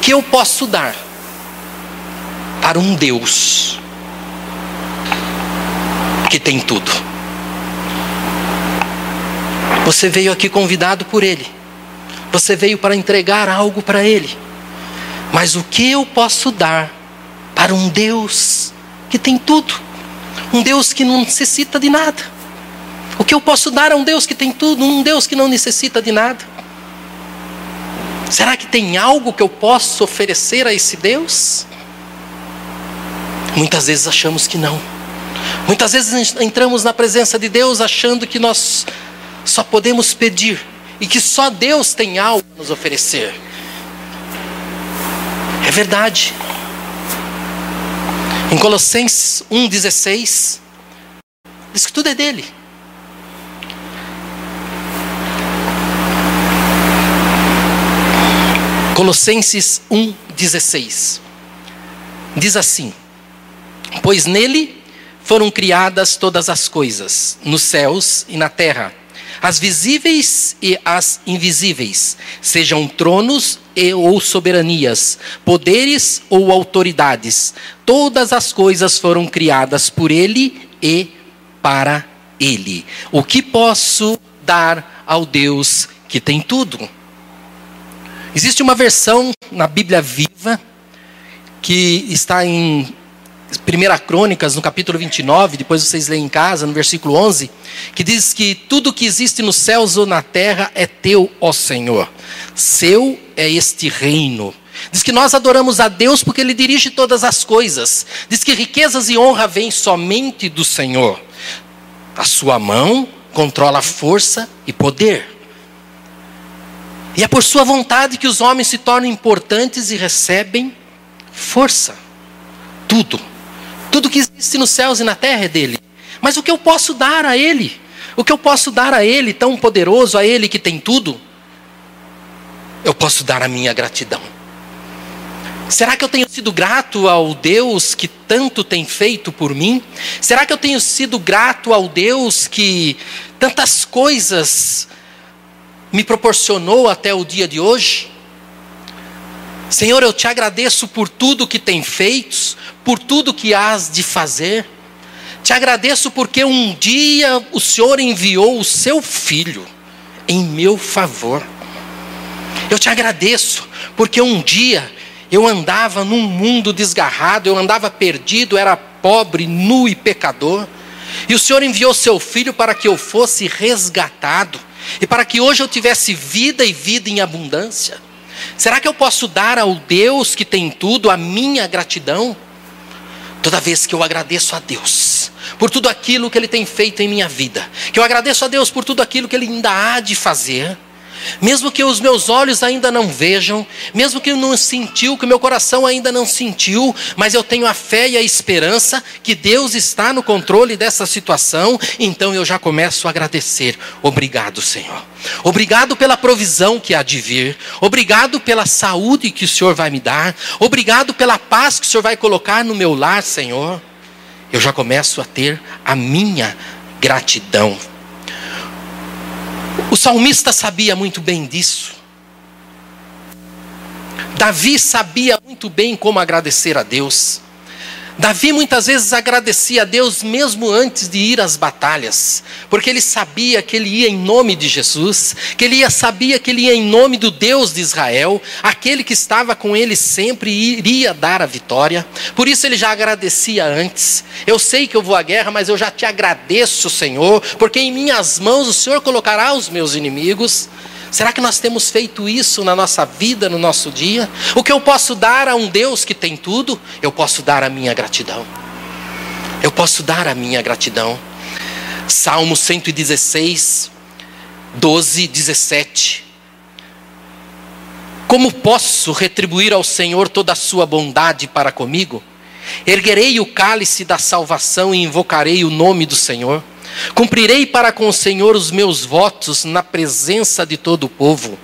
Que eu posso dar para um Deus que tem tudo? Você veio aqui convidado por Ele. Você veio para entregar algo para Ele. Mas o que eu posso dar para um Deus que tem tudo? Um Deus que não necessita de nada. O que eu posso dar a um Deus que tem tudo? Um Deus que não necessita de nada. Será que tem algo que eu posso oferecer a esse Deus? Muitas vezes achamos que não. Muitas vezes entramos na presença de Deus achando que nós só podemos pedir e que só Deus tem algo a nos oferecer. É verdade. Em Colossenses 1,16, diz que tudo é dele. Colossenses 1,16 diz assim: Pois nele foram criadas todas as coisas, nos céus e na terra as visíveis e as invisíveis, sejam tronos e ou soberanias, poderes ou autoridades, todas as coisas foram criadas por ele e para ele. O que posso dar ao Deus que tem tudo? Existe uma versão na Bíblia Viva que está em 1 Crônicas, no capítulo 29, depois vocês leem em casa, no versículo 11, que diz que tudo que existe nos céus ou na terra é teu, ó Senhor. Seu é este reino. Diz que nós adoramos a Deus porque Ele dirige todas as coisas. Diz que riquezas e honra vêm somente do Senhor. A sua mão controla força e poder. E é por sua vontade que os homens se tornam importantes e recebem força. Tudo. Tudo que existe nos céus e na terra é dele. Mas o que eu posso dar a ele? O que eu posso dar a ele, tão poderoso, a ele que tem tudo? Eu posso dar a minha gratidão. Será que eu tenho sido grato ao Deus que tanto tem feito por mim? Será que eu tenho sido grato ao Deus que tantas coisas me proporcionou até o dia de hoje? Senhor, eu te agradeço por tudo que tem feito, por tudo que has de fazer. Te agradeço porque um dia o Senhor enviou o seu filho em meu favor. Eu te agradeço porque um dia eu andava num mundo desgarrado, eu andava perdido, era pobre, nu e pecador. E o Senhor enviou seu filho para que eu fosse resgatado e para que hoje eu tivesse vida e vida em abundância. Será que eu posso dar ao Deus que tem tudo a minha gratidão? Toda vez que eu agradeço a Deus por tudo aquilo que Ele tem feito em minha vida, que eu agradeço a Deus por tudo aquilo que Ele ainda há de fazer, mesmo que os meus olhos ainda não vejam, mesmo que eu não sentiu, que o meu coração ainda não sentiu, mas eu tenho a fé e a esperança que Deus está no controle dessa situação, então eu já começo a agradecer. Obrigado, Senhor. Obrigado pela provisão que há de vir. Obrigado pela saúde que o Senhor vai me dar. Obrigado pela paz que o Senhor vai colocar no meu lar, Senhor. Eu já começo a ter a minha gratidão. O salmista sabia muito bem disso. Davi sabia muito bem como agradecer a Deus. Davi muitas vezes agradecia a Deus mesmo antes de ir às batalhas, porque ele sabia que ele ia em nome de Jesus, que ele ia, sabia que ele ia em nome do Deus de Israel, aquele que estava com ele sempre iria dar a vitória. Por isso ele já agradecia antes. Eu sei que eu vou à guerra, mas eu já te agradeço, Senhor, porque em minhas mãos o Senhor colocará os meus inimigos. Será que nós temos feito isso na nossa vida, no nosso dia? O que eu posso dar a um Deus que tem tudo, eu posso dar a minha gratidão. Eu posso dar a minha gratidão. Salmo 116, 12, 17. Como posso retribuir ao Senhor toda a sua bondade para comigo? Erguerei o cálice da salvação e invocarei o nome do Senhor. Cumprirei para com o Senhor os meus votos na presença de todo o povo.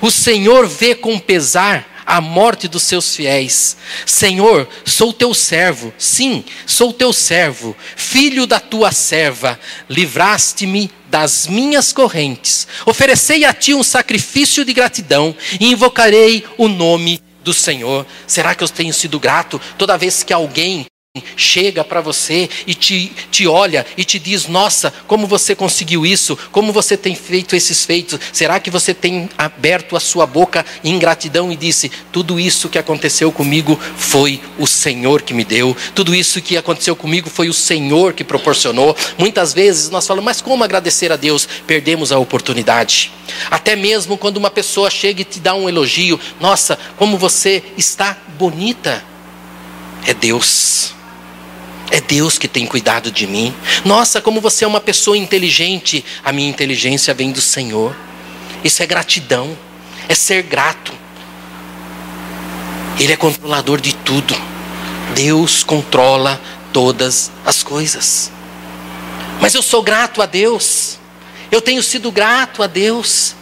O Senhor vê com pesar a morte dos seus fiéis. Senhor, sou teu servo, sim, sou teu servo, filho da tua serva. Livraste-me das minhas correntes. Oferecei a ti um sacrifício de gratidão e invocarei o nome do Senhor? Será que eu tenho sido grato toda vez que alguém chega para você e te, te olha e te diz: Nossa, como você conseguiu isso? Como você tem feito esses feitos? Será que você tem aberto a sua boca em gratidão e disse: Tudo isso que aconteceu comigo foi o Senhor que me deu, tudo isso que aconteceu comigo foi o Senhor que proporcionou. Muitas vezes nós falamos: Mas como agradecer a Deus? Perdemos a oportunidade. Até mesmo quando uma pessoa chega e te dá um elogio: Nossa, como você está bonita. É Deus. É Deus que tem cuidado de mim. Nossa, como você é uma pessoa inteligente. A minha inteligência vem do Senhor. Isso é gratidão. É ser grato. Ele é controlador de tudo. Deus controla todas as coisas. Mas eu sou grato a Deus. Eu tenho sido grato a Deus.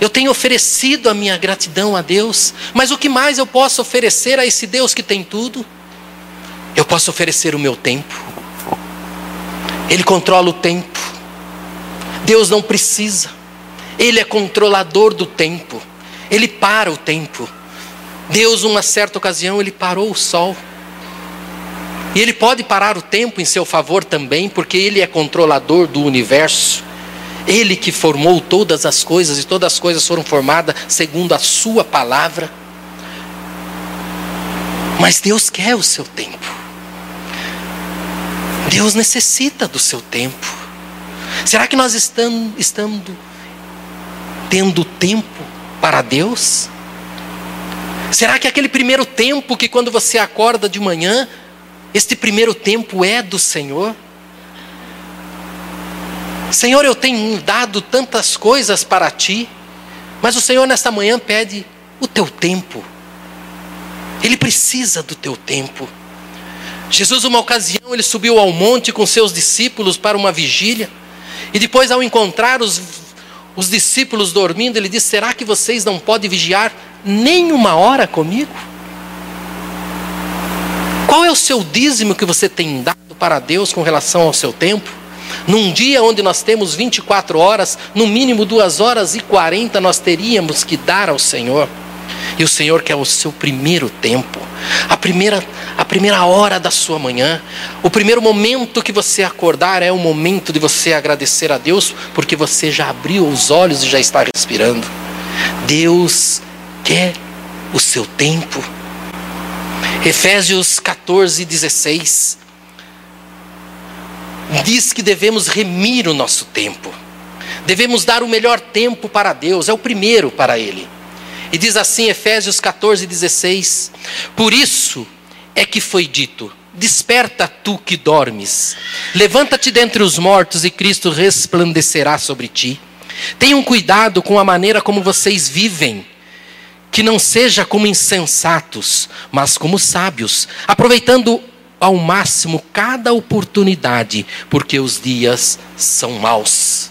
Eu tenho oferecido a minha gratidão a Deus. Mas o que mais eu posso oferecer a esse Deus que tem tudo? Eu posso oferecer o meu tempo. Ele controla o tempo. Deus não precisa. Ele é controlador do tempo. Ele para o tempo. Deus, uma certa ocasião, ele parou o sol. E ele pode parar o tempo em seu favor também, porque ele é controlador do universo. Ele que formou todas as coisas e todas as coisas foram formadas segundo a sua palavra. Mas Deus quer o seu tempo. Deus necessita do seu tempo. Será que nós estamos, estamos tendo tempo para Deus? Será que aquele primeiro tempo que quando você acorda de manhã, este primeiro tempo é do Senhor? Senhor, eu tenho dado tantas coisas para ti, mas o Senhor nesta manhã pede o teu tempo. Ele precisa do teu tempo. Jesus, uma ocasião, ele subiu ao monte com seus discípulos para uma vigília. E depois, ao encontrar os, os discípulos dormindo, ele disse: Será que vocês não podem vigiar nem uma hora comigo? Qual é o seu dízimo que você tem dado para Deus com relação ao seu tempo? Num dia onde nós temos 24 horas, no mínimo duas horas e 40 nós teríamos que dar ao Senhor. E o Senhor quer o seu primeiro tempo, a primeira, a primeira hora da sua manhã, o primeiro momento que você acordar é o momento de você agradecer a Deus, porque você já abriu os olhos e já está respirando. Deus quer o seu tempo. Efésios 14, 16 diz que devemos remir o nosso tempo, devemos dar o melhor tempo para Deus, é o primeiro para Ele. E diz assim, Efésios 14, 16: Por isso é que foi dito: Desperta tu que dormes, levanta-te dentre os mortos e Cristo resplandecerá sobre ti. Tenham cuidado com a maneira como vocês vivem, que não seja como insensatos, mas como sábios, aproveitando ao máximo cada oportunidade, porque os dias são maus.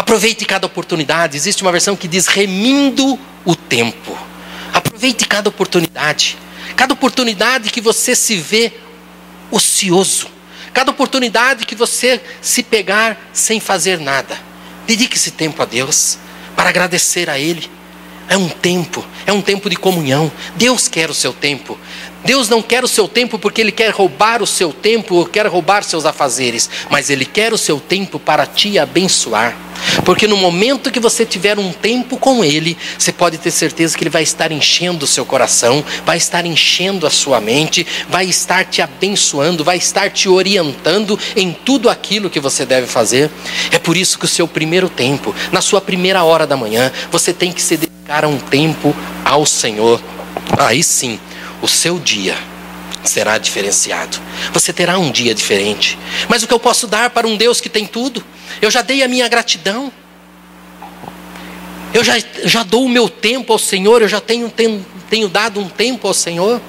Aproveite cada oportunidade. Existe uma versão que diz remindo o tempo. Aproveite cada oportunidade. Cada oportunidade que você se vê ocioso. Cada oportunidade que você se pegar sem fazer nada. Dedique esse tempo a Deus para agradecer a Ele. É um tempo, é um tempo de comunhão. Deus quer o seu tempo. Deus não quer o seu tempo porque Ele quer roubar o seu tempo ou quer roubar seus afazeres, mas Ele quer o seu tempo para te abençoar. Porque no momento que você tiver um tempo com Ele, você pode ter certeza que Ele vai estar enchendo o seu coração, vai estar enchendo a sua mente, vai estar te abençoando, vai estar te orientando em tudo aquilo que você deve fazer. É por isso que o seu primeiro tempo, na sua primeira hora da manhã, você tem que se dedicar a um tempo ao Senhor. Aí sim o seu dia será diferenciado. Você terá um dia diferente. Mas o que eu posso dar para um Deus que tem tudo? Eu já dei a minha gratidão. Eu já, já dou o meu tempo ao Senhor, eu já tenho, tenho, tenho dado um tempo ao Senhor.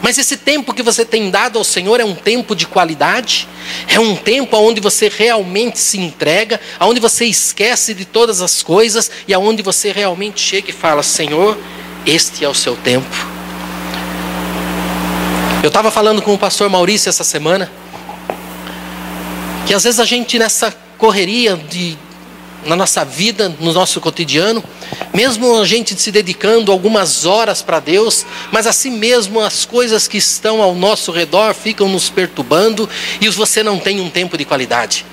Mas esse tempo que você tem dado ao Senhor é um tempo de qualidade, é um tempo onde você realmente se entrega, onde você esquece de todas as coisas e aonde você realmente chega e fala: Senhor, este é o seu tempo. Eu estava falando com o pastor Maurício essa semana, que às vezes a gente nessa correria de na nossa vida, no nosso cotidiano, mesmo a gente se dedicando algumas horas para Deus, mas assim mesmo as coisas que estão ao nosso redor ficam nos perturbando e você não tem um tempo de qualidade.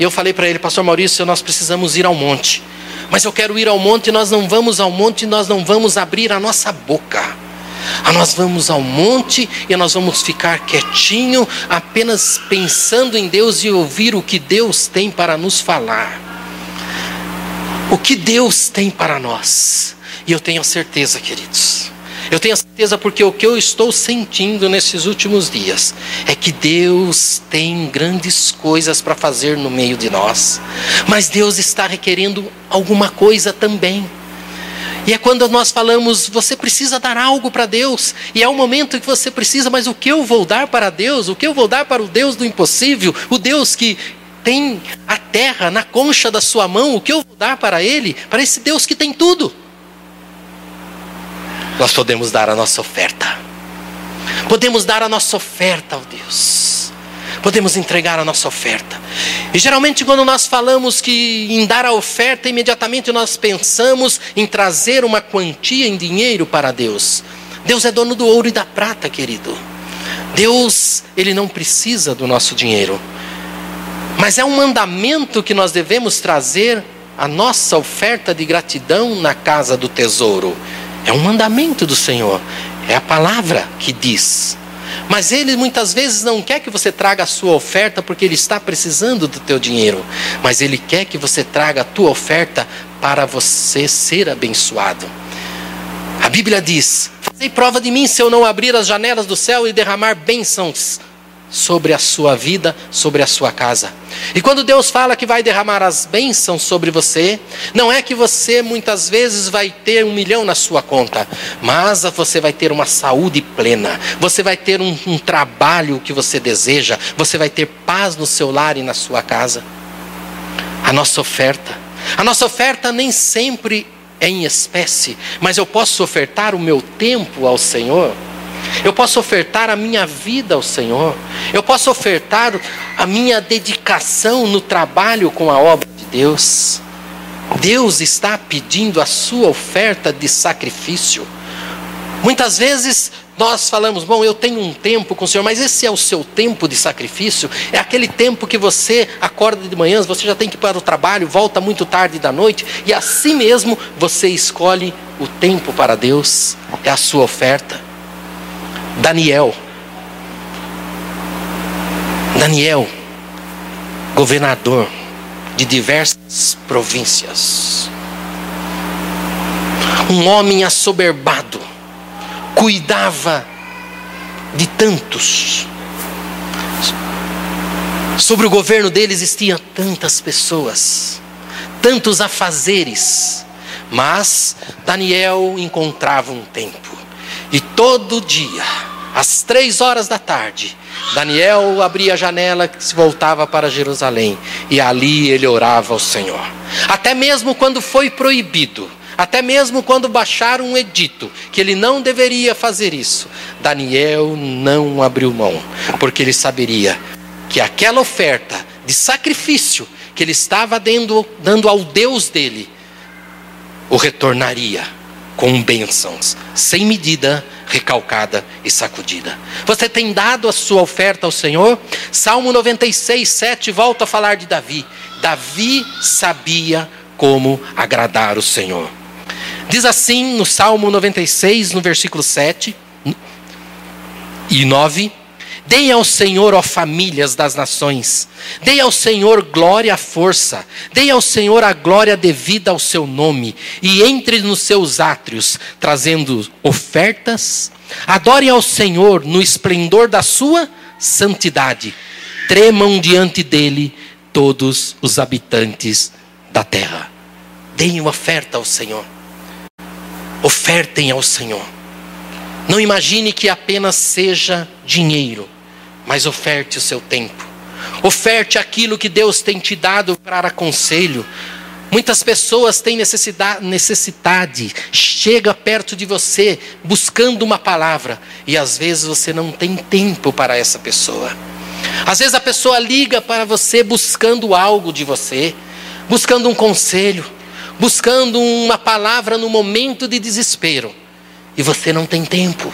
Eu falei para ele, Pastor Maurício, nós precisamos ir ao monte. Mas eu quero ir ao monte, nós não vamos ao monte, nós não vamos abrir a nossa boca. Ah, nós vamos ao monte e nós vamos ficar quietinho, apenas pensando em Deus e ouvir o que Deus tem para nos falar. O que Deus tem para nós. E eu tenho certeza, queridos. Eu tenho certeza porque o que eu estou sentindo nesses últimos dias é que Deus tem grandes coisas para fazer no meio de nós. Mas Deus está requerendo alguma coisa também. E é quando nós falamos, você precisa dar algo para Deus, e é o momento que você precisa, mas o que eu vou dar para Deus? O que eu vou dar para o Deus do impossível? O Deus que tem a terra na concha da sua mão, o que eu vou dar para Ele? Para esse Deus que tem tudo. Nós podemos dar a nossa oferta. Podemos dar a nossa oferta ao Deus podemos entregar a nossa oferta. E geralmente, quando nós falamos que em dar a oferta, imediatamente nós pensamos em trazer uma quantia em dinheiro para Deus. Deus é dono do ouro e da prata, querido. Deus, ele não precisa do nosso dinheiro. Mas é um mandamento que nós devemos trazer a nossa oferta de gratidão na casa do tesouro. É um mandamento do Senhor. É a palavra que diz. Mas ele muitas vezes não quer que você traga a sua oferta porque ele está precisando do teu dinheiro, mas ele quer que você traga a tua oferta para você ser abençoado. A Bíblia diz: Fazei prova de mim se eu não abrir as janelas do céu e derramar bênçãos sobre a sua vida, sobre a sua casa. E quando Deus fala que vai derramar as bênçãos sobre você, não é que você muitas vezes vai ter um milhão na sua conta, mas você vai ter uma saúde plena, você vai ter um, um trabalho que você deseja, você vai ter paz no seu lar e na sua casa. A nossa oferta, a nossa oferta nem sempre é em espécie, mas eu posso ofertar o meu tempo ao Senhor. Eu posso ofertar a minha vida ao Senhor. Eu posso ofertar a minha dedicação no trabalho com a obra de Deus. Deus está pedindo a sua oferta de sacrifício. Muitas vezes nós falamos, bom, eu tenho um tempo com o Senhor, mas esse é o seu tempo de sacrifício? É aquele tempo que você acorda de manhã, você já tem que ir para o trabalho, volta muito tarde da noite, e assim mesmo você escolhe o tempo para Deus, é a sua oferta. Daniel. Daniel, governador de diversas províncias. Um homem assoberbado, cuidava de tantos. Sobre o governo dele existiam tantas pessoas, tantos afazeres, mas Daniel encontrava um tempo e todo dia, às três horas da tarde, Daniel abria a janela que se voltava para Jerusalém e ali ele orava ao Senhor. Até mesmo quando foi proibido, até mesmo quando baixaram um edito que ele não deveria fazer isso, Daniel não abriu mão, porque ele saberia que aquela oferta de sacrifício que ele estava dando, dando ao Deus dele, o retornaria com bênçãos, sem medida, recalcada e sacudida. Você tem dado a sua oferta ao Senhor? Salmo 96, 7 volta a falar de Davi. Davi sabia como agradar o Senhor. Diz assim no Salmo 96, no versículo 7 e 9. Deem ao Senhor, ó famílias das nações. Deem ao Senhor glória e força. Deem ao Senhor a glória devida ao seu nome. E entre nos seus átrios, trazendo ofertas. Adorem ao Senhor no esplendor da sua santidade. Tremam diante dele todos os habitantes da terra. Deem oferta ao Senhor. Ofertem ao Senhor. Não imagine que apenas seja dinheiro mas oferte o seu tempo. Oferte aquilo que Deus tem te dado para conselho. Muitas pessoas têm necessidade, necessidade, chega perto de você buscando uma palavra e às vezes você não tem tempo para essa pessoa. Às vezes a pessoa liga para você buscando algo de você, buscando um conselho, buscando uma palavra no momento de desespero, e você não tem tempo.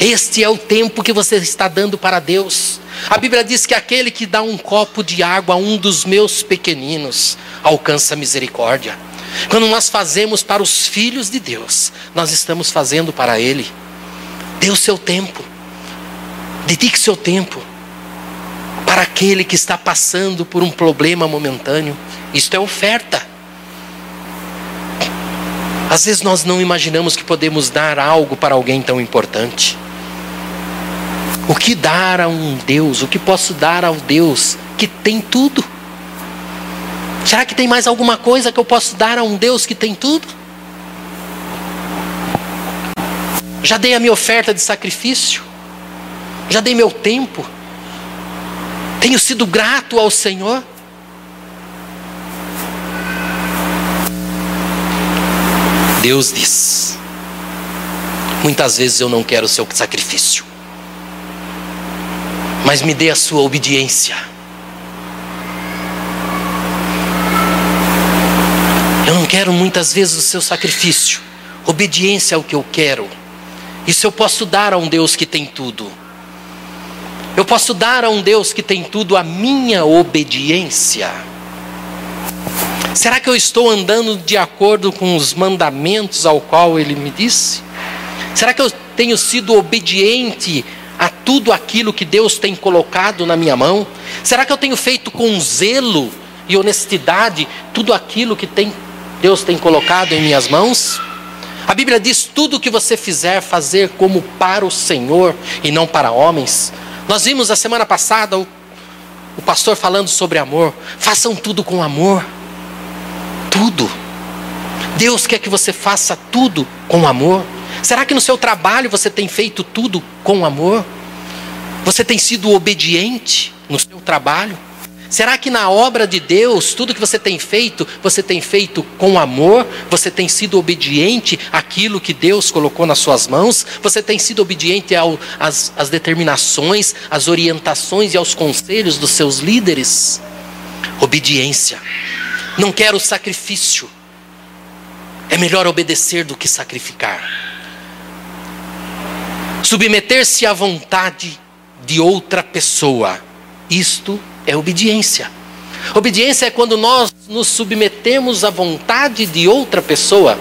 Este é o tempo que você está dando para Deus. A Bíblia diz que aquele que dá um copo de água a um dos meus pequeninos alcança misericórdia. Quando nós fazemos para os filhos de Deus, nós estamos fazendo para Ele. Dê o seu tempo, dedique seu tempo para aquele que está passando por um problema momentâneo. Isto é oferta. Às vezes nós não imaginamos que podemos dar algo para alguém tão importante. O que dar a um Deus? O que posso dar ao Deus que tem tudo? Será que tem mais alguma coisa que eu posso dar a um Deus que tem tudo? Já dei a minha oferta de sacrifício? Já dei meu tempo? Tenho sido grato ao Senhor? Deus diz: muitas vezes eu não quero o seu sacrifício, mas me dê a sua obediência. Eu não quero muitas vezes o seu sacrifício, obediência é o que eu quero. Isso eu posso dar a um Deus que tem tudo. Eu posso dar a um Deus que tem tudo a minha obediência. Será que eu estou andando de acordo com os mandamentos ao qual ele me disse? Será que eu tenho sido obediente a tudo aquilo que Deus tem colocado na minha mão? Será que eu tenho feito com zelo e honestidade tudo aquilo que tem, Deus tem colocado em minhas mãos? A Bíblia diz: tudo o que você fizer, fazer como para o Senhor e não para homens. Nós vimos a semana passada o, o pastor falando sobre amor. Façam tudo com amor tudo. Deus quer que você faça tudo com amor. Será que no seu trabalho você tem feito tudo com amor? Você tem sido obediente no seu trabalho? Será que na obra de Deus, tudo que você tem feito, você tem feito com amor? Você tem sido obediente àquilo que Deus colocou nas suas mãos? Você tem sido obediente ao, às, às determinações, às orientações e aos conselhos dos seus líderes? Obediência. Não quero sacrifício. É melhor obedecer do que sacrificar. Submeter-se à vontade de outra pessoa. Isto é obediência. Obediência é quando nós nos submetemos à vontade de outra pessoa.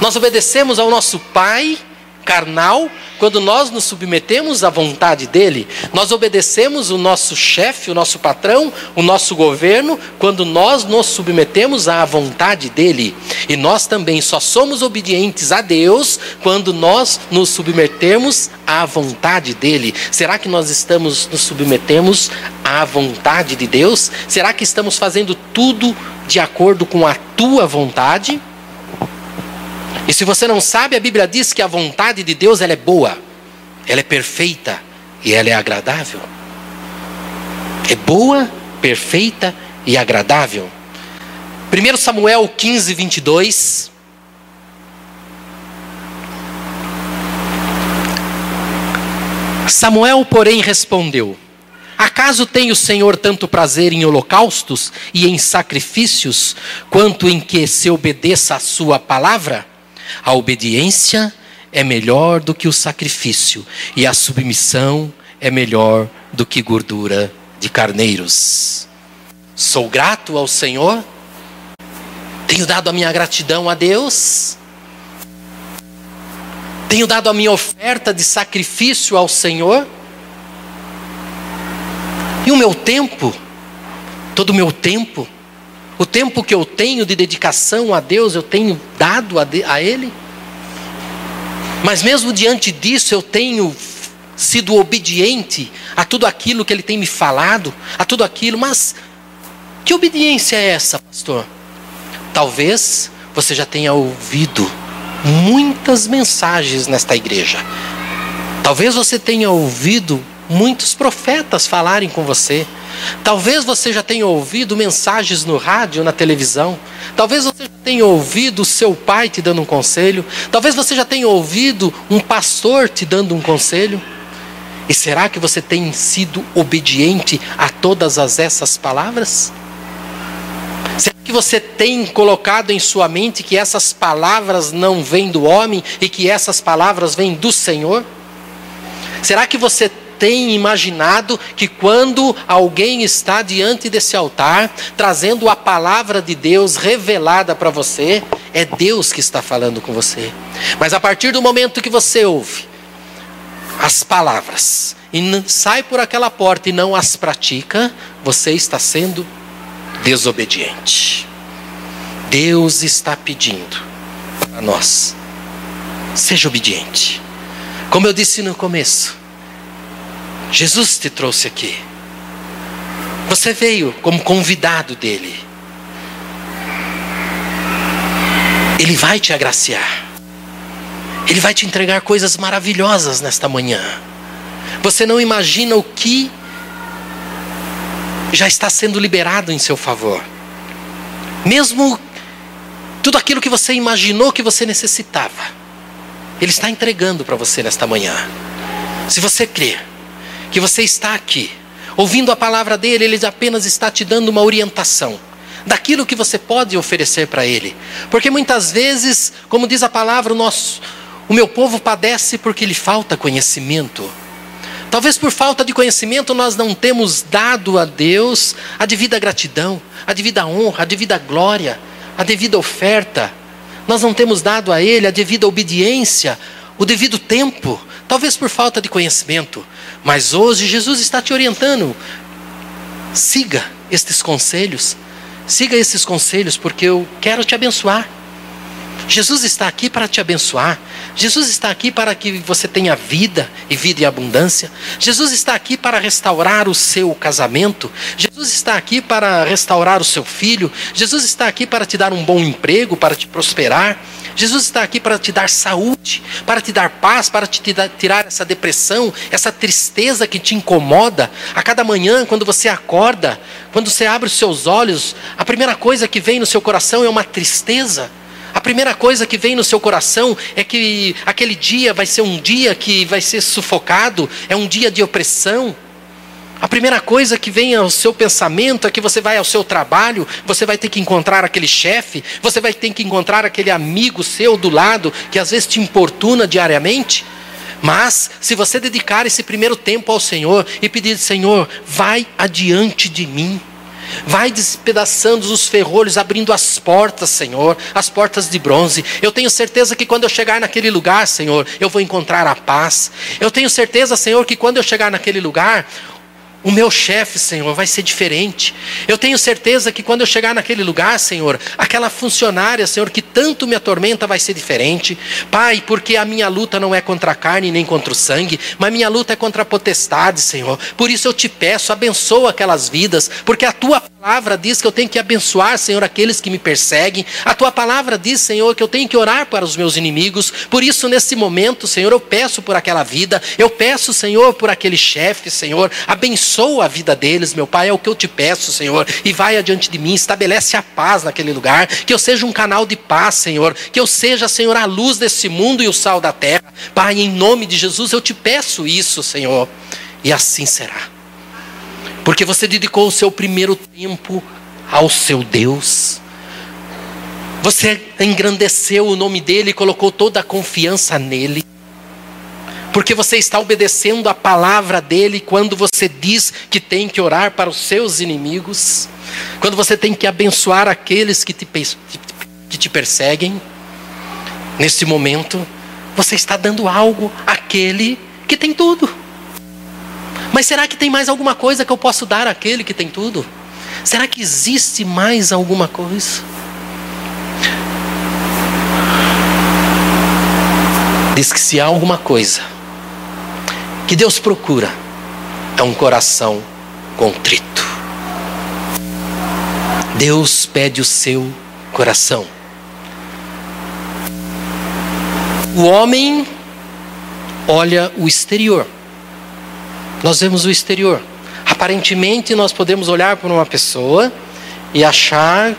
Nós obedecemos ao nosso pai carnal quando nós nos submetemos à vontade dele, nós obedecemos o nosso chefe, o nosso patrão, o nosso governo, quando nós nos submetemos à vontade dele. E nós também só somos obedientes a Deus quando nós nos submetemos à vontade dele. Será que nós estamos nos submetemos à vontade de Deus? Será que estamos fazendo tudo de acordo com a tua vontade? E se você não sabe, a Bíblia diz que a vontade de Deus ela é boa, ela é perfeita e ela é agradável. É boa, perfeita e agradável. 1 Samuel 15, 22. Samuel, porém, respondeu: Acaso tem o Senhor tanto prazer em holocaustos e em sacrifícios, quanto em que se obedeça a sua palavra? A obediência é melhor do que o sacrifício, e a submissão é melhor do que gordura de carneiros. Sou grato ao Senhor, tenho dado a minha gratidão a Deus, tenho dado a minha oferta de sacrifício ao Senhor, e o meu tempo, todo o meu tempo, o tempo que eu tenho de dedicação a Deus, eu tenho dado a, de, a Ele. Mas mesmo diante disso, eu tenho sido obediente a tudo aquilo que Ele tem me falado, a tudo aquilo. Mas que obediência é essa, pastor? Talvez você já tenha ouvido muitas mensagens nesta igreja. Talvez você tenha ouvido muitos profetas falarem com você. Talvez você já tenha ouvido mensagens no rádio, na televisão. Talvez você já tenha ouvido o seu pai te dando um conselho. Talvez você já tenha ouvido um pastor te dando um conselho. E será que você tem sido obediente a todas as essas palavras? Será que você tem colocado em sua mente que essas palavras não vêm do homem e que essas palavras vêm do Senhor? Será que você tem imaginado que quando alguém está diante desse altar, trazendo a palavra de Deus revelada para você, é Deus que está falando com você? Mas a partir do momento que você ouve as palavras e sai por aquela porta e não as pratica, você está sendo desobediente. Deus está pedindo a nós: seja obediente. Como eu disse no começo, Jesus te trouxe aqui. Você veio como convidado dele. Ele vai te agraciar. Ele vai te entregar coisas maravilhosas nesta manhã. Você não imagina o que já está sendo liberado em seu favor. Mesmo tudo aquilo que você imaginou que você necessitava, Ele está entregando para você nesta manhã. Se você crer que você está aqui, ouvindo a palavra dele, Ele apenas está te dando uma orientação daquilo que você pode oferecer para Ele. Porque muitas vezes, como diz a palavra, o, nosso, o meu povo padece porque lhe falta conhecimento. Talvez por falta de conhecimento nós não temos dado a Deus a devida gratidão, a devida honra, a devida glória, a devida oferta. Nós não temos dado a Ele a devida obediência, o devido tempo, talvez por falta de conhecimento. Mas hoje Jesus está te orientando. Siga estes conselhos, siga esses conselhos, porque eu quero te abençoar. Jesus está aqui para te abençoar. Jesus está aqui para que você tenha vida e vida em abundância. Jesus está aqui para restaurar o seu casamento. Jesus está aqui para restaurar o seu filho. Jesus está aqui para te dar um bom emprego, para te prosperar. Jesus está aqui para te dar saúde, para te dar paz, para te tirar essa depressão, essa tristeza que te incomoda. A cada manhã, quando você acorda, quando você abre os seus olhos, a primeira coisa que vem no seu coração é uma tristeza a primeira coisa que vem no seu coração é que aquele dia vai ser um dia que vai ser sufocado, é um dia de opressão. A primeira coisa que vem ao seu pensamento é que você vai ao seu trabalho, você vai ter que encontrar aquele chefe, você vai ter que encontrar aquele amigo seu do lado que às vezes te importuna diariamente. Mas, se você dedicar esse primeiro tempo ao Senhor e pedir, Senhor, vai adiante de mim. Vai despedaçando os ferrolhos, abrindo as portas, Senhor, as portas de bronze. Eu tenho certeza que quando eu chegar naquele lugar, Senhor, eu vou encontrar a paz. Eu tenho certeza, Senhor, que quando eu chegar naquele lugar, o meu chefe, Senhor, vai ser diferente. Eu tenho certeza que quando eu chegar naquele lugar, Senhor, aquela funcionária, Senhor, que tanto me atormenta, vai ser diferente. Pai, porque a minha luta não é contra a carne nem contra o sangue, mas minha luta é contra a potestade, Senhor. Por isso eu te peço, abençoa aquelas vidas, porque a tua palavra diz que eu tenho que abençoar, Senhor, aqueles que me perseguem. A tua palavra diz, Senhor, que eu tenho que orar para os meus inimigos. Por isso, nesse momento, Senhor, eu peço por aquela vida, eu peço, Senhor, por aquele chefe, Senhor, abençoa abençoa a vida deles, meu Pai, é o que eu te peço, Senhor. E vai adiante de mim, estabelece a paz naquele lugar, que eu seja um canal de paz, Senhor. Que eu seja, Senhor, a luz desse mundo e o sal da terra. Pai, em nome de Jesus, eu te peço isso, Senhor. E assim será. Porque você dedicou o seu primeiro tempo ao seu Deus. Você engrandeceu o nome dele e colocou toda a confiança nele porque você está obedecendo a palavra dele quando você diz que tem que orar para os seus inimigos, quando você tem que abençoar aqueles que te, que te perseguem. Nesse momento, você está dando algo àquele que tem tudo. Mas será que tem mais alguma coisa que eu posso dar àquele que tem tudo? Será que existe mais alguma coisa? Diz que se há alguma coisa que Deus procura é um coração contrito. Deus pede o seu coração. O homem olha o exterior. Nós vemos o exterior. Aparentemente, nós podemos olhar para uma pessoa e achar,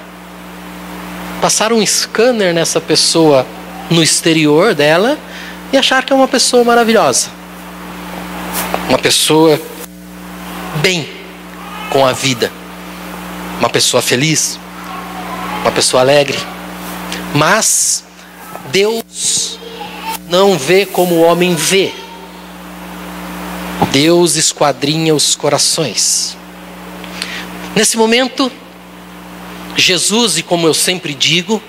passar um scanner nessa pessoa no exterior dela e achar que é uma pessoa maravilhosa uma pessoa bem com a vida, uma pessoa feliz. uma pessoa alegre. Mas Deus não vê como o homem vê. Deus esquadrinha os corações. Nesse momento, Jesus, e como eu sempre digo,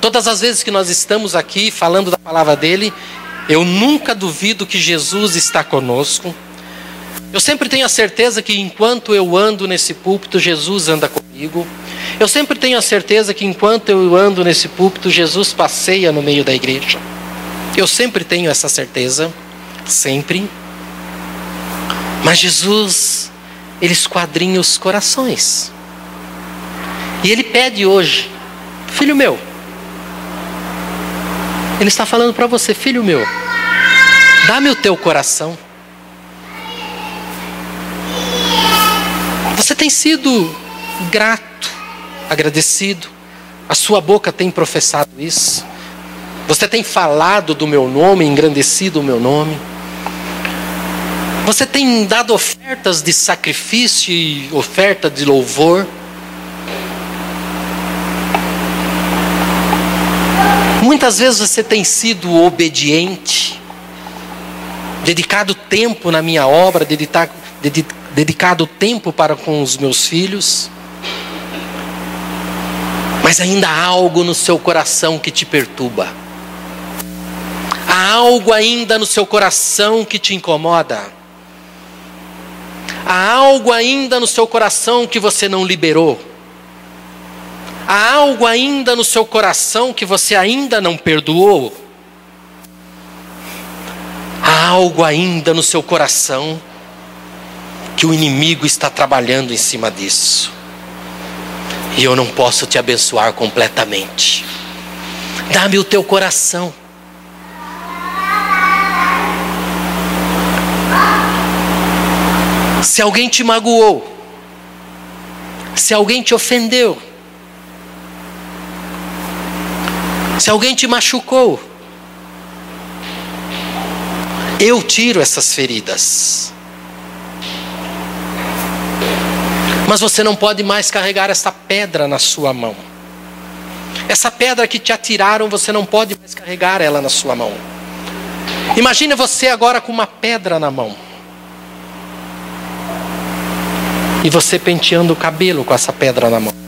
todas as vezes que nós estamos aqui falando da palavra dele, eu nunca duvido que Jesus está conosco. Eu sempre tenho a certeza que enquanto eu ando nesse púlpito, Jesus anda comigo. Eu sempre tenho a certeza que enquanto eu ando nesse púlpito, Jesus passeia no meio da igreja. Eu sempre tenho essa certeza, sempre. Mas Jesus, ele esquadrinha os corações. E ele pede hoje, filho meu. Ele está falando para você, filho meu, dá-me o teu coração. Você tem sido grato, agradecido, a sua boca tem professado isso. Você tem falado do meu nome, engrandecido o meu nome. Você tem dado ofertas de sacrifício e oferta de louvor. Muitas vezes você tem sido obediente, dedicado tempo na minha obra, dedicado tempo para com os meus filhos. Mas ainda há algo no seu coração que te perturba. Há algo ainda no seu coração que te incomoda. Há algo ainda no seu coração que você não liberou. Há algo ainda no seu coração que você ainda não perdoou. Há algo ainda no seu coração que o inimigo está trabalhando em cima disso. E eu não posso te abençoar completamente. Dá-me o teu coração. Se alguém te magoou, se alguém te ofendeu, se alguém te machucou, eu tiro essas feridas. Mas você não pode mais carregar essa pedra na sua mão. Essa pedra que te atiraram, você não pode mais carregar ela na sua mão. Imagine você agora com uma pedra na mão. e você penteando o cabelo com essa pedra na mão.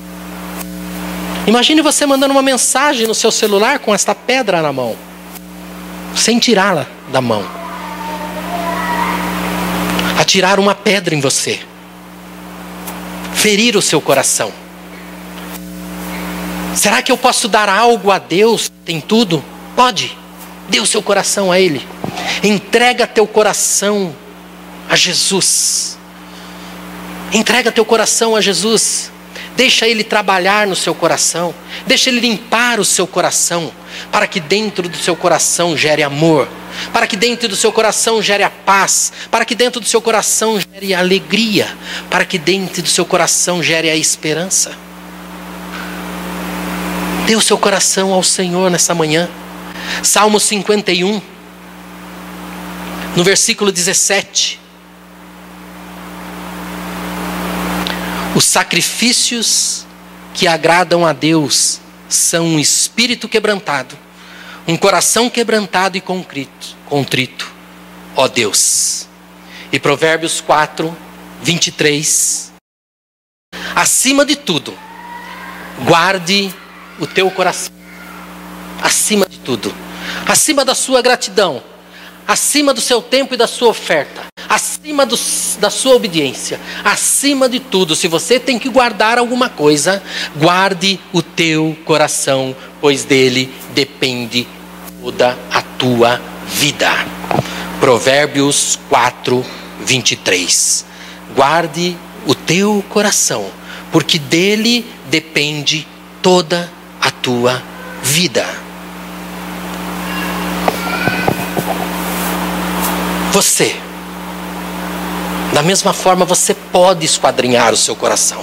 Imagine você mandando uma mensagem no seu celular com esta pedra na mão, sem tirá-la da mão. Atirar uma pedra em você, ferir o seu coração. Será que eu posso dar algo a Deus? Tem tudo? Pode. Dê o seu coração a Ele. Entrega teu coração a Jesus. Entrega teu coração a Jesus. Deixa Ele trabalhar no seu coração. Deixa Ele limpar o seu coração. Para que dentro do seu coração gere amor. Para que dentro do seu coração gere a paz. Para que dentro do seu coração gere a alegria. Para que dentro do seu coração gere a esperança. Dê o seu coração ao Senhor nessa manhã. Salmo 51, no versículo 17. Os sacrifícios que agradam a Deus são um espírito quebrantado, um coração quebrantado e contrito, contrito, ó Deus. E Provérbios 4, 23. Acima de tudo, guarde o teu coração. Acima de tudo. Acima da sua gratidão. Acima do seu tempo e da sua oferta acima do, da sua obediência, acima de tudo, se você tem que guardar alguma coisa, guarde o teu coração, pois dele depende toda a tua vida. Provérbios 4, 23. Guarde o teu coração, porque dele depende toda a tua vida. Você da mesma forma, você pode esquadrinhar o seu coração.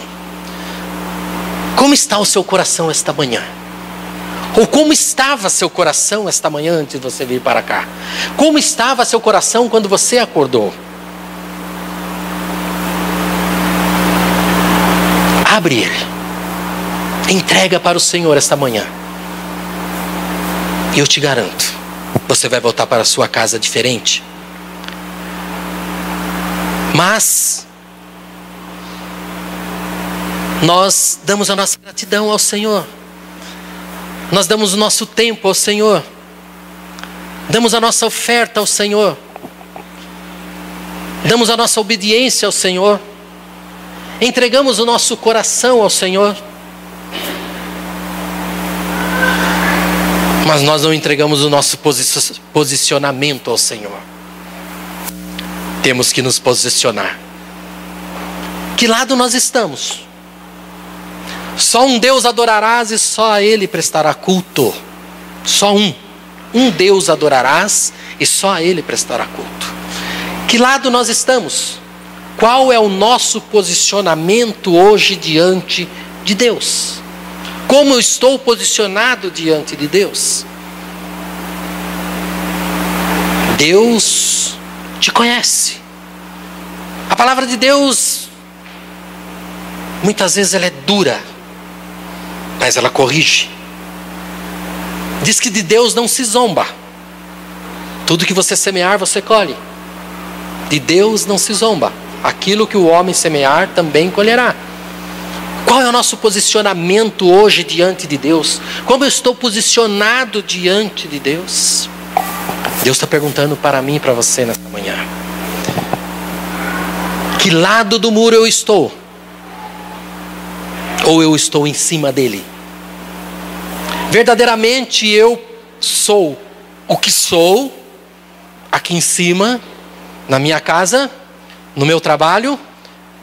Como está o seu coração esta manhã? Ou como estava seu coração esta manhã antes de você vir para cá? Como estava seu coração quando você acordou? Abre ele. Entrega para o Senhor esta manhã. E eu te garanto, você vai voltar para a sua casa diferente. Mas nós damos a nossa gratidão ao Senhor. Nós damos o nosso tempo ao Senhor. Damos a nossa oferta ao Senhor. Damos a nossa obediência ao Senhor. Entregamos o nosso coração ao Senhor. Mas nós não entregamos o nosso posicionamento ao Senhor. Temos que nos posicionar. Que lado nós estamos? Só um Deus adorarás e só a Ele prestará culto. Só um. Um Deus adorarás e só a Ele prestará culto. Que lado nós estamos? Qual é o nosso posicionamento hoje diante de Deus? Como eu estou posicionado diante de Deus? Deus te conhece. A palavra de Deus, muitas vezes ela é dura, mas ela corrige. Diz que de Deus não se zomba. Tudo que você semear, você colhe. De Deus não se zomba. Aquilo que o homem semear também colherá. Qual é o nosso posicionamento hoje diante de Deus? Como eu estou posicionado diante de Deus? Deus está perguntando para mim e para você nesta manhã. Que lado do muro eu estou? Ou eu estou em cima dele? Verdadeiramente eu sou o que sou aqui em cima, na minha casa, no meu trabalho,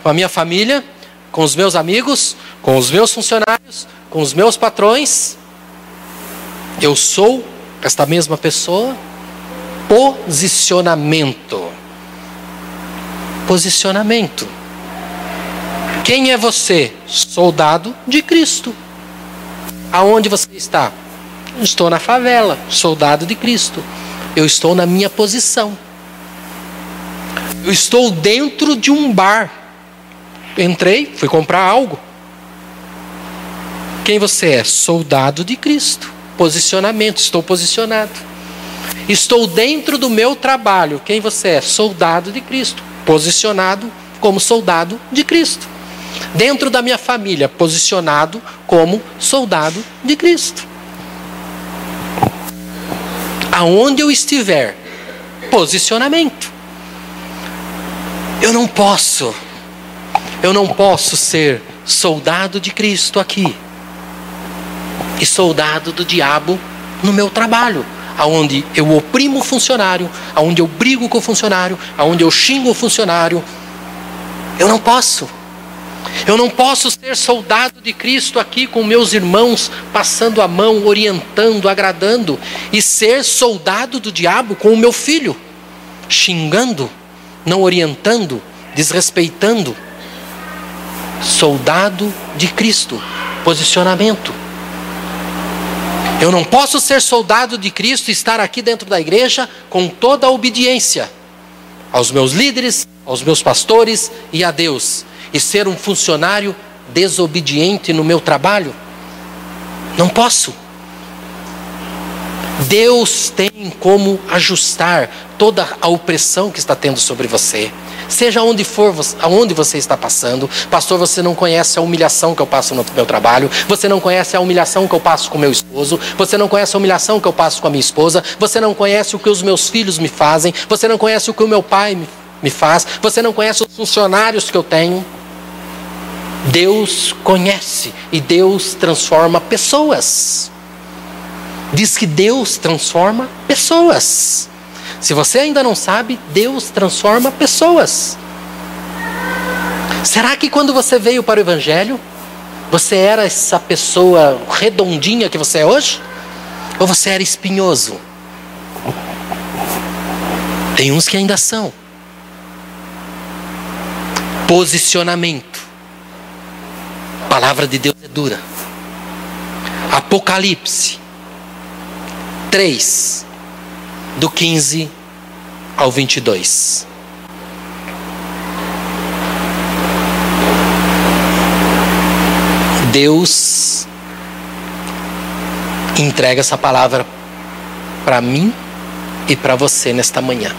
com a minha família, com os meus amigos, com os meus funcionários, com os meus patrões. Eu sou esta mesma pessoa. Posicionamento. Posicionamento. Quem é você? Soldado de Cristo. Aonde você está? Estou na favela, soldado de Cristo. Eu estou na minha posição. Eu estou dentro de um bar. Entrei, fui comprar algo. Quem você é? Soldado de Cristo. Posicionamento, estou posicionado. Estou dentro do meu trabalho. Quem você é? Soldado de Cristo. Posicionado como soldado de Cristo dentro da minha família, posicionado como soldado de Cristo. Aonde eu estiver, posicionamento. Eu não posso, eu não posso ser soldado de Cristo aqui e soldado do diabo no meu trabalho, aonde eu oprimo o funcionário, aonde eu brigo com o funcionário, aonde eu xingo o funcionário. Eu não posso. Eu não posso ser soldado de Cristo aqui com meus irmãos, passando a mão, orientando, agradando, e ser soldado do diabo com o meu filho, xingando, não orientando, desrespeitando. Soldado de Cristo, posicionamento. Eu não posso ser soldado de Cristo e estar aqui dentro da igreja com toda a obediência aos meus líderes, aos meus pastores e a Deus e ser um funcionário desobediente no meu trabalho? Não posso. Deus tem como ajustar toda a opressão que está tendo sobre você. Seja onde for, aonde você está passando, pastor, você não conhece a humilhação que eu passo no meu trabalho, você não conhece a humilhação que eu passo com meu esposo, você não conhece a humilhação que eu passo com a minha esposa, você não conhece o que os meus filhos me fazem, você não conhece o que o meu pai me, faz, você não conhece os funcionários que eu tenho. Deus conhece e Deus transforma pessoas. Diz que Deus transforma pessoas. Se você ainda não sabe, Deus transforma pessoas. Será que quando você veio para o Evangelho, você era essa pessoa redondinha que você é hoje? Ou você era espinhoso? Tem uns que ainda são. Posicionamento palavra de Deus é dura. Apocalipse 3, do 15 ao 22. Deus Entrega essa palavra para mim e para você nesta manhã.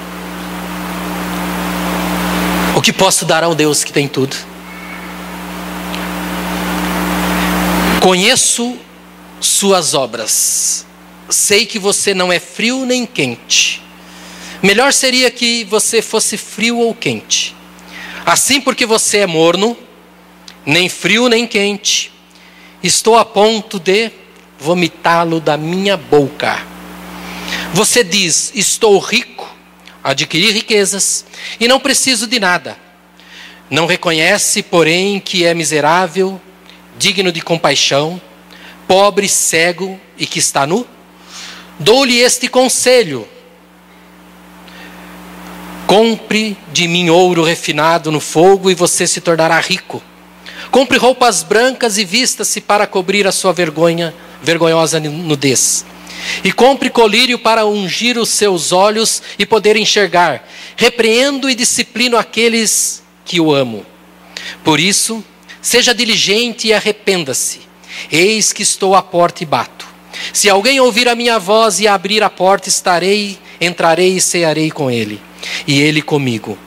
O que posso dar ao Deus que tem tudo? Conheço suas obras. Sei que você não é frio nem quente. Melhor seria que você fosse frio ou quente. Assim, porque você é morno, nem frio nem quente, estou a ponto de vomitá-lo da minha boca. Você diz: Estou rico, adquiri riquezas e não preciso de nada. Não reconhece, porém, que é miserável, digno de compaixão, pobre, cego e que está nu? Dou-lhe este conselho: compre de mim ouro refinado no fogo e você se tornará rico. Compre roupas brancas e vista-se para cobrir a sua vergonha, vergonhosa nudez. E compre colírio para ungir os seus olhos e poder enxergar. Repreendo e disciplino aqueles que o amo. Por isso, seja diligente e arrependa-se. Eis que estou à porta e bato. Se alguém ouvir a minha voz e abrir a porta, estarei, entrarei e cearei com ele, e ele comigo.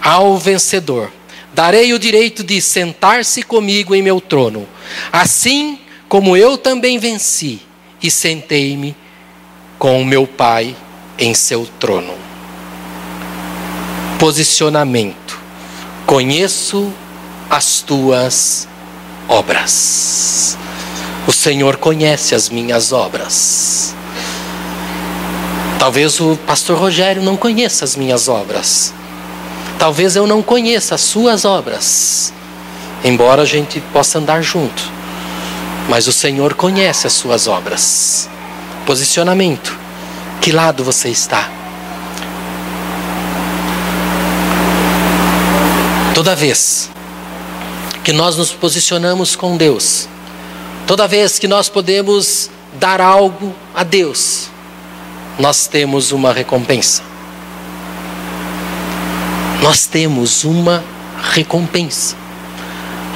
Ao vencedor, darei o direito de sentar-se comigo em meu trono, assim como eu também venci e sentei-me com o meu Pai em seu trono. Posicionamento: conheço as tuas obras. O Senhor conhece as minhas obras. Talvez o pastor Rogério não conheça as minhas obras. Talvez eu não conheça as suas obras. Embora a gente possa andar junto. Mas o Senhor conhece as suas obras. Posicionamento. Que lado você está? Toda vez que nós nos posicionamos com Deus, Toda vez que nós podemos dar algo a Deus, nós temos uma recompensa. Nós temos uma recompensa.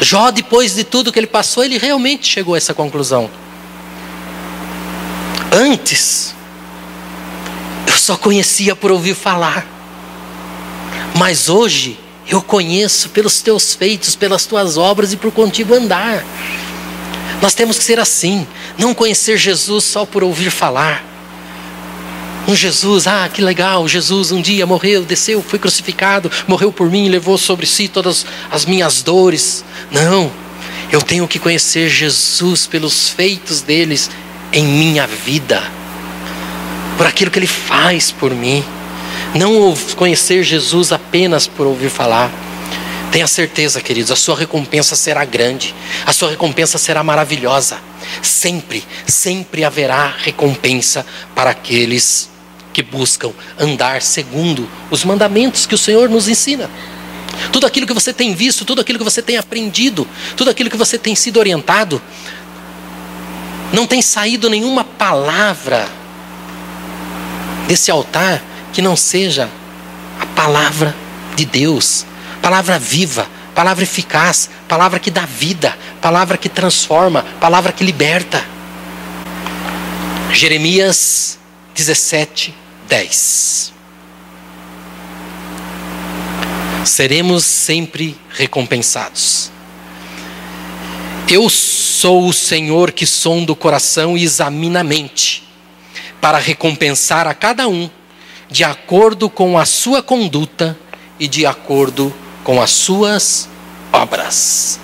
Jó, depois de tudo que ele passou, ele realmente chegou a essa conclusão. Antes, eu só conhecia por ouvir falar. Mas hoje, eu conheço pelos teus feitos, pelas tuas obras e por contigo andar. Nós temos que ser assim, não conhecer Jesus só por ouvir falar. Um Jesus, ah, que legal, Jesus um dia morreu, desceu, foi crucificado, morreu por mim, levou sobre si todas as minhas dores. Não, eu tenho que conhecer Jesus pelos feitos deles em minha vida, por aquilo que ele faz por mim. Não conhecer Jesus apenas por ouvir falar. Tenha certeza, queridos, a sua recompensa será grande, a sua recompensa será maravilhosa. Sempre, sempre haverá recompensa para aqueles que buscam andar segundo os mandamentos que o Senhor nos ensina. Tudo aquilo que você tem visto, tudo aquilo que você tem aprendido, tudo aquilo que você tem sido orientado, não tem saído nenhuma palavra desse altar que não seja a palavra de Deus, palavra viva, palavra eficaz, palavra que dá vida, palavra que transforma, palavra que liberta. Jeremias 17, 10. Seremos sempre recompensados. Eu sou o Senhor que sonda o coração e examina a mente, para recompensar a cada um de acordo com a sua conduta e de acordo com com as suas obras.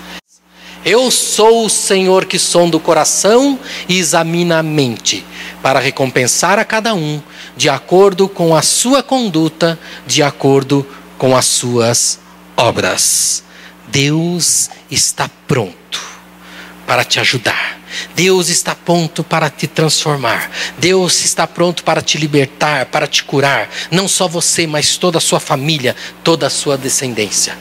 Eu sou o Senhor que sonda o coração e examina a mente, para recompensar a cada um de acordo com a sua conduta, de acordo com as suas obras. Deus está pronto para te ajudar. Deus está pronto para te transformar. Deus está pronto para te libertar, para te curar. Não só você, mas toda a sua família, toda a sua descendência.